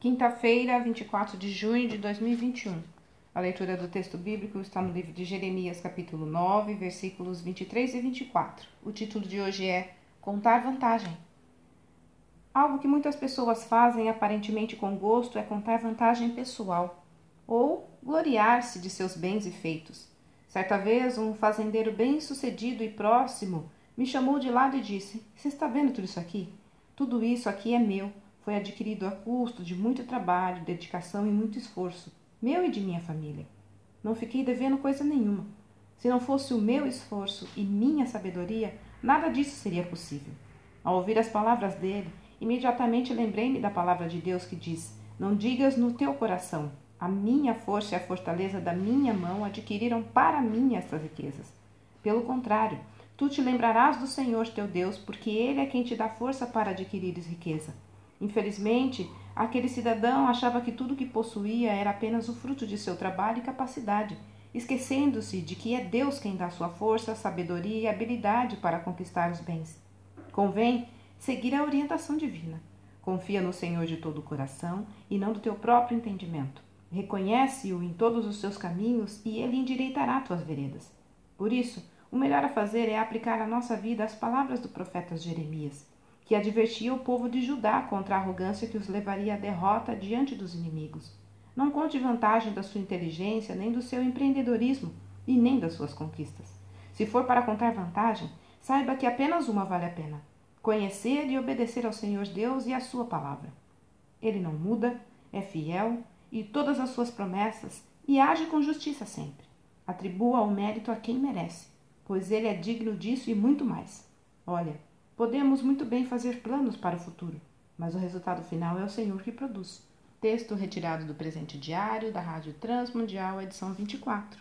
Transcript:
Quinta-feira, 24 de junho de 2021. A leitura do texto bíblico está no livro de Jeremias, capítulo 9, versículos 23 e 24. O título de hoje é Contar vantagem. Algo que muitas pessoas fazem aparentemente com gosto é contar vantagem pessoal ou gloriar-se de seus bens e feitos. Certa vez, um fazendeiro bem-sucedido e próximo me chamou de lado e disse: Você está vendo tudo isso aqui? Tudo isso aqui é meu foi adquirido a custo de muito trabalho, dedicação e muito esforço, meu e de minha família. Não fiquei devendo coisa nenhuma. Se não fosse o meu esforço e minha sabedoria, nada disso seria possível. Ao ouvir as palavras dele, imediatamente lembrei-me da palavra de Deus que diz: Não digas no teu coração, a minha força e a fortaleza da minha mão adquiriram para mim estas riquezas. Pelo contrário, tu te lembrarás do Senhor teu Deus, porque ele é quem te dá força para adquirires riqueza. Infelizmente, aquele cidadão achava que tudo que possuía era apenas o fruto de seu trabalho e capacidade, esquecendo-se de que é Deus quem dá sua força, sabedoria e habilidade para conquistar os bens. Convém seguir a orientação divina. Confia no Senhor de todo o coração e não do teu próprio entendimento. Reconhece-o em todos os seus caminhos e ele endireitará tuas veredas. Por isso, o melhor a fazer é aplicar à nossa vida as palavras do profeta Jeremias que advertia o povo de Judá contra a arrogância que os levaria à derrota diante dos inimigos. Não conte vantagem da sua inteligência, nem do seu empreendedorismo, e nem das suas conquistas. Se for para contar vantagem, saiba que apenas uma vale a pena: conhecer e obedecer ao Senhor Deus e à sua palavra. Ele não muda, é fiel e todas as suas promessas e age com justiça sempre. Atribua o mérito a quem merece, pois ele é digno disso e muito mais. Olha, Podemos muito bem fazer planos para o futuro, mas o resultado final é o Senhor que produz. Texto retirado do presente diário da Rádio Transmundial, edição 24.